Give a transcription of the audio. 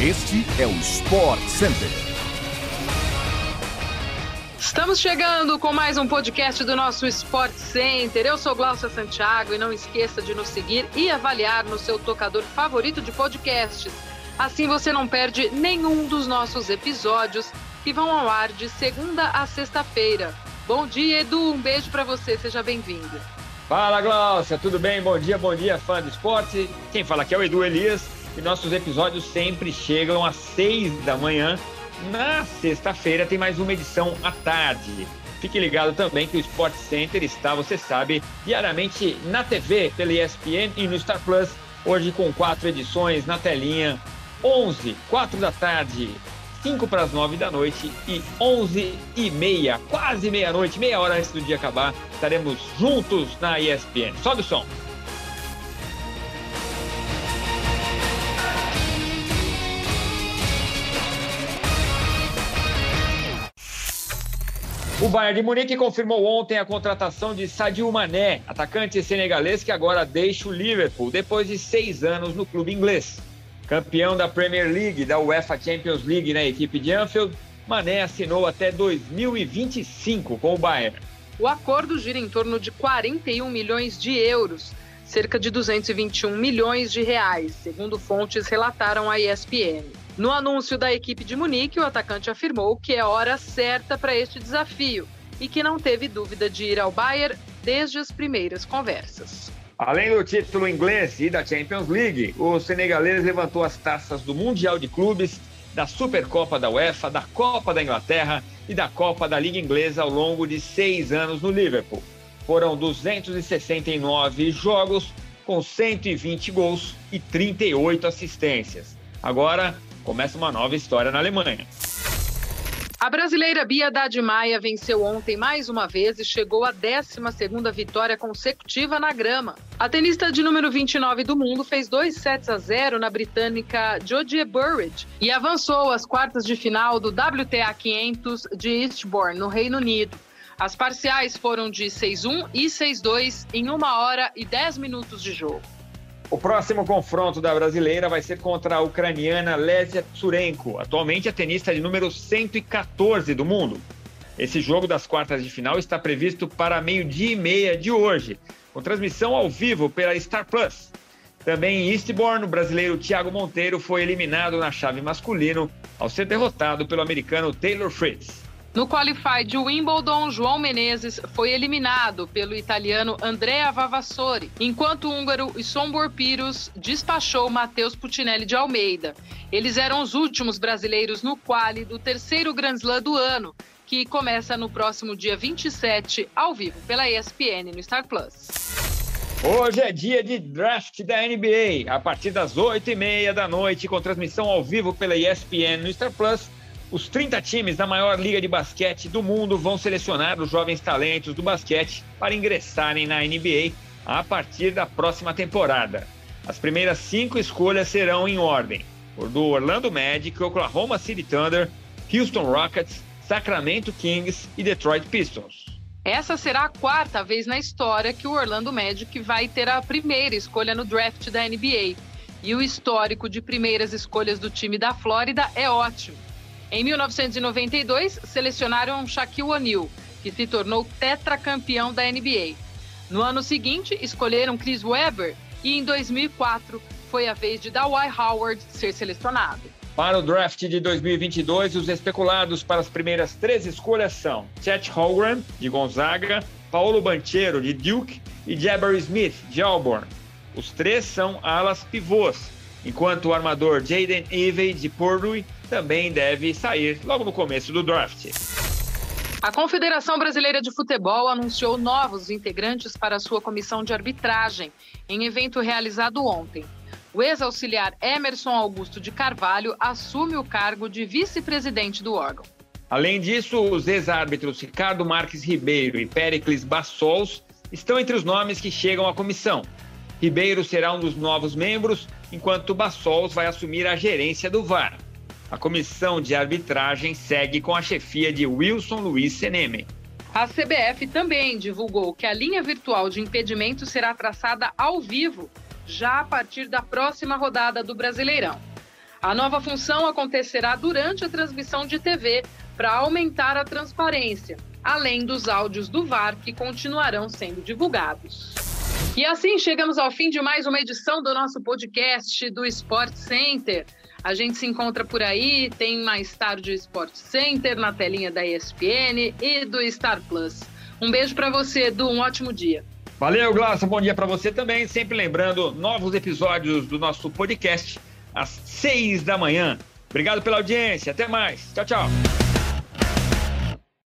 Este é o Sport Center. Estamos chegando com mais um podcast do nosso Sport Center. Eu sou Glaucia Santiago e não esqueça de nos seguir e avaliar no seu tocador favorito de podcasts. Assim você não perde nenhum dos nossos episódios que vão ao ar de segunda a sexta-feira. Bom dia, Edu. Um beijo para você. Seja bem-vindo. Fala, Glaucia. Tudo bem? Bom dia, bom dia, fã do esporte. Quem fala aqui é o Edu Elias e nossos episódios sempre chegam às seis da manhã. Na sexta-feira tem mais uma edição à tarde. Fique ligado também que o Sport Center está, você sabe, diariamente na TV, pela ESPN e no Star Plus. Hoje com quatro edições na telinha, 11, 4 da tarde, 5 para as 9 da noite e 11 e meia, quase meia-noite, meia hora antes do dia acabar, estaremos juntos na ESPN. Sobe o som. O Bayern de Munique confirmou ontem a contratação de Sadio Mané, atacante senegalês que agora deixa o Liverpool depois de seis anos no clube inglês. Campeão da Premier League, da UEFA Champions League na equipe de Anfield, Mané assinou até 2025 com o Bayern. O acordo gira em torno de 41 milhões de euros, cerca de 221 milhões de reais, segundo fontes relataram à ESPN. No anúncio da equipe de Munique, o atacante afirmou que é hora certa para este desafio e que não teve dúvida de ir ao Bayern desde as primeiras conversas. Além do título inglês e da Champions League, o senegalês levantou as taças do Mundial de Clubes, da Supercopa da UEFA, da Copa da Inglaterra e da Copa da Liga Inglesa ao longo de seis anos no Liverpool. Foram 269 jogos, com 120 gols e 38 assistências. Agora, começa uma nova história na Alemanha. A brasileira Bia Haddad Maia venceu ontem mais uma vez e chegou à 12ª vitória consecutiva na grama. A tenista de número 29 do mundo fez 2 sets a 0 na britânica Jodie Burridge e avançou às quartas de final do WTA 500 de Eastbourne, no Reino Unido. As parciais foram de 6-1 e 6-2 em 1 hora e 10 minutos de jogo. O próximo confronto da brasileira vai ser contra a ucraniana Lesia Tsurenko, atualmente a tenista de número 114 do mundo. Esse jogo das quartas de final está previsto para meio-dia e meia de hoje, com transmissão ao vivo pela Star Plus. Também em Eastbourne, o brasileiro Thiago Monteiro foi eliminado na chave masculino ao ser derrotado pelo americano Taylor Fritz. No Qualify de Wimbledon, João Menezes foi eliminado pelo italiano Andrea Vavassori, enquanto o húngaro Sombor Piros despachou Matheus Putinelli de Almeida. Eles eram os últimos brasileiros no quali do terceiro Grand Slam do ano, que começa no próximo dia 27, ao vivo pela ESPN no Star Plus. Hoje é dia de draft da NBA, a partir das 8h30 da noite, com transmissão ao vivo pela ESPN no Star Plus os 30 times da maior liga de basquete do mundo vão selecionar os jovens talentos do basquete para ingressarem na NBA a partir da próxima temporada. As primeiras cinco escolhas serão em ordem: do Orlando Magic, Oklahoma City Thunder, Houston Rockets, Sacramento Kings e Detroit Pistons. Essa será a quarta vez na história que o Orlando Magic vai ter a primeira escolha no draft da NBA. E o histórico de primeiras escolhas do time da Flórida é ótimo. Em 1992, selecionaram Shaquille O'Neal, que se tornou tetracampeão da NBA. No ano seguinte, escolheram Chris Webber e em 2004 foi a vez de Dwight Howard ser selecionado. Para o draft de 2022, os especulados para as primeiras três escolhas são Chet Holmgren, de Gonzaga, Paulo Banchero, de Duke e Jabari Smith, de Auburn. Os três são alas pivôs, enquanto o armador Jaden Ivey, de Purdue, também deve sair logo no começo do draft. A Confederação Brasileira de Futebol anunciou novos integrantes para sua comissão de arbitragem em evento realizado ontem. O ex-auxiliar Emerson Augusto de Carvalho assume o cargo de vice-presidente do órgão. Além disso, os ex-árbitros Ricardo Marques Ribeiro e Pericles Bassols estão entre os nomes que chegam à comissão. Ribeiro será um dos novos membros, enquanto Bassols vai assumir a gerência do VAR. A comissão de arbitragem segue com a chefia de Wilson Luiz Seneme. A CBF também divulgou que a linha virtual de impedimento será traçada ao vivo, já a partir da próxima rodada do Brasileirão. A nova função acontecerá durante a transmissão de TV para aumentar a transparência, além dos áudios do VAR que continuarão sendo divulgados. E assim chegamos ao fim de mais uma edição do nosso podcast do Sport Center. A gente se encontra por aí, tem mais tarde o Sport Center na telinha da ESPN e do Star Plus. Um beijo para você, Edu, um ótimo dia. Valeu, Glaucia, bom dia para você também. Sempre lembrando, novos episódios do nosso podcast às seis da manhã. Obrigado pela audiência, até mais. Tchau, tchau.